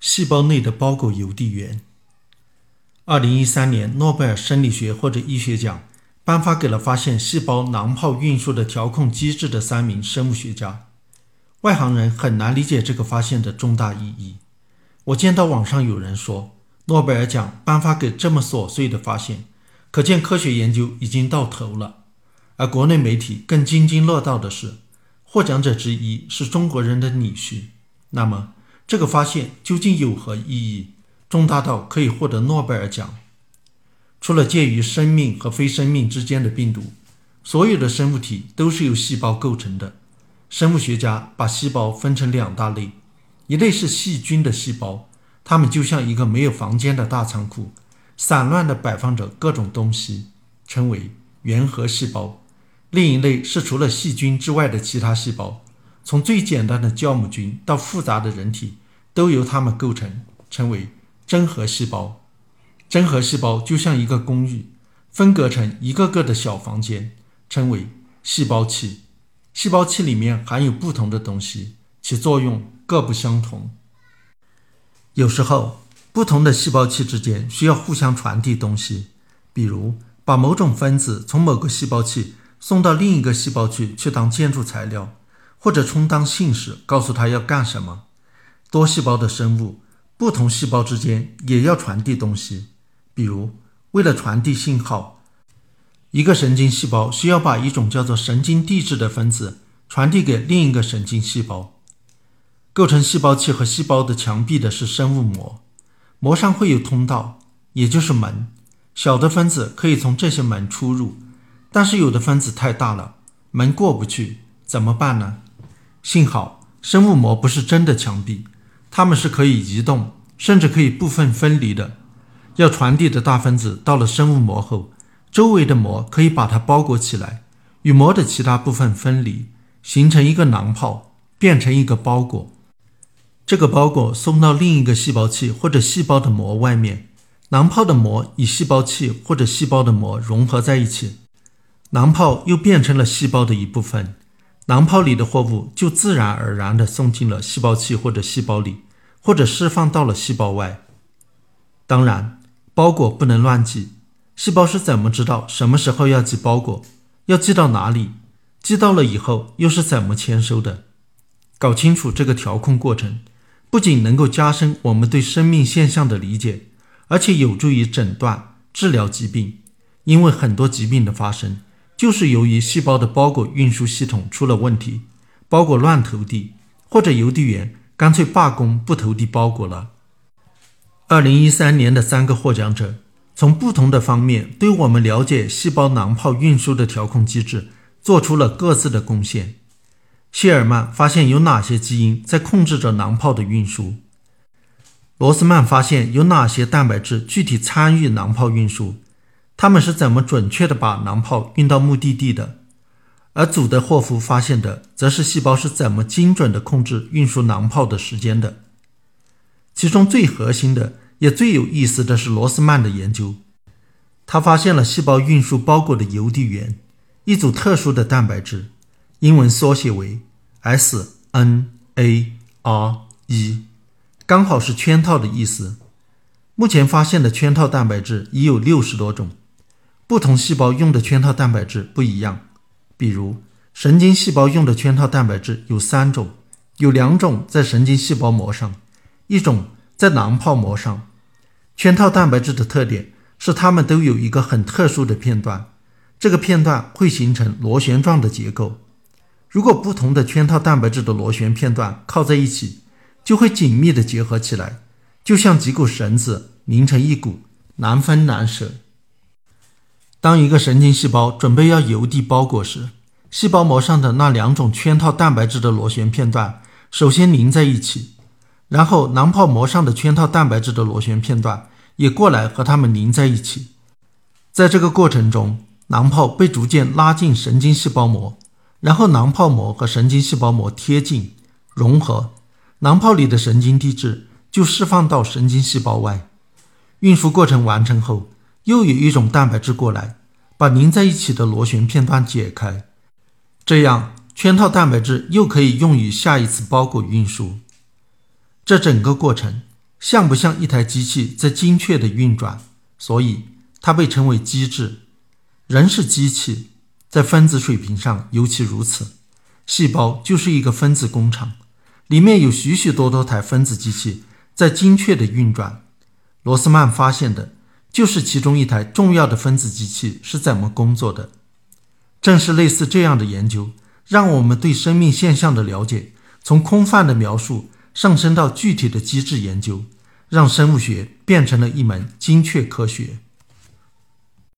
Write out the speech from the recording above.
细胞内的包裹邮递员。二零一三年诺贝尔生理学或者医学奖颁发给了发现细胞囊泡运输的调控机制的三名生物学家。外行人很难理解这个发现的重大意义。我见到网上有人说，诺贝尔奖颁发给这么琐碎的发现，可见科学研究已经到头了。而国内媒体更津津乐道的是，获奖者之一是中国人的女婿。那么，这个发现究竟有何意义？重大到可以获得诺贝尔奖？除了介于生命和非生命之间的病毒，所有的生物体都是由细胞构成的。生物学家把细胞分成两大类，一类是细菌的细胞，它们就像一个没有房间的大仓库，散乱地摆放着各种东西，称为原核细胞；另一类是除了细菌之外的其他细胞。从最简单的酵母菌到复杂的人体，都由它们构成，称为真核细胞。真核细胞就像一个公寓，分隔成一个个的小房间，称为细胞器。细胞器里面含有不同的东西，其作用各不相同。有时候，不同的细胞器之间需要互相传递东西，比如把某种分子从某个细胞器送到另一个细胞去去当建筑材料。或者充当信使，告诉他要干什么。多细胞的生物，不同细胞之间也要传递东西。比如，为了传递信号，一个神经细胞需要把一种叫做神经递质的分子传递给另一个神经细胞。构成细胞器和细胞的墙壁的是生物膜，膜上会有通道，也就是门。小的分子可以从这些门出入，但是有的分子太大了，门过不去，怎么办呢？幸好，生物膜不是真的墙壁，它们是可以移动，甚至可以部分分离的。要传递的大分子到了生物膜后，周围的膜可以把它包裹起来，与膜的其他部分分离，形成一个囊泡，变成一个包裹。这个包裹送到另一个细胞器或者细胞的膜外面，囊泡的膜与细胞器或者细胞的膜融合在一起，囊泡又变成了细胞的一部分。囊泡里的货物就自然而然地送进了细胞器或者细胞里，或者释放到了细胞外。当然，包裹不能乱寄。细胞是怎么知道什么时候要寄包裹？要寄到哪里？寄到了以后又是怎么签收的？搞清楚这个调控过程，不仅能够加深我们对生命现象的理解，而且有助于诊断、治疗疾病。因为很多疾病的发生。就是由于细胞的包裹运输系统出了问题，包裹乱投递，或者邮递员干脆罢工不投递包裹了。二零一三年的三个获奖者从不同的方面对我们了解细胞囊泡运输的调控机制做出了各自的贡献。谢尔曼发现有哪些基因在控制着囊泡的运输，罗斯曼发现有哪些蛋白质具体参与囊泡运输。他们是怎么准确地把囊泡运到目的地的？而祖德霍夫发现的，则是细胞是怎么精准地控制运输囊泡的时间的。其中最核心的，也最有意思的是罗斯曼的研究。他发现了细胞运输包裹的邮递员，一组特殊的蛋白质，英文缩写为 SNARE，刚好是圈套的意思。目前发现的圈套蛋白质已有六十多种。不同细胞用的圈套蛋白质不一样，比如神经细胞用的圈套蛋白质有三种，有两种在神经细胞膜上，一种在囊泡膜上。圈套蛋白质的特点是它们都有一个很特殊的片段，这个片段会形成螺旋状的结构。如果不同的圈套蛋白质的螺旋片段靠在一起，就会紧密地结合起来，就像几股绳子拧成一股，难分难舍。当一个神经细胞准备要邮递包裹时，细胞膜上的那两种圈套蛋白质的螺旋片段首先拧在一起，然后囊泡膜上的圈套蛋白质的螺旋片段也过来和它们拧在一起。在这个过程中，囊泡被逐渐拉进神经细胞膜，然后囊泡膜和神经细胞膜贴近融合，囊泡里的神经递质就释放到神经细胞外。运输过程完成后。又有一种蛋白质过来，把拧在一起的螺旋片段解开，这样圈套蛋白质又可以用于下一次包裹运输。这整个过程像不像一台机器在精确的运转，所以它被称为机制。人是机器，在分子水平上尤其如此。细胞就是一个分子工厂，里面有许许多多台分子机器在精确的运转。罗斯曼发现的就是其中一台重要的分子机器是怎么工作的。正是类似这样的研究，让我们对生命现象的了解从空泛的描述。上升到具体的机制研究，让生物学变成了一门精确科学。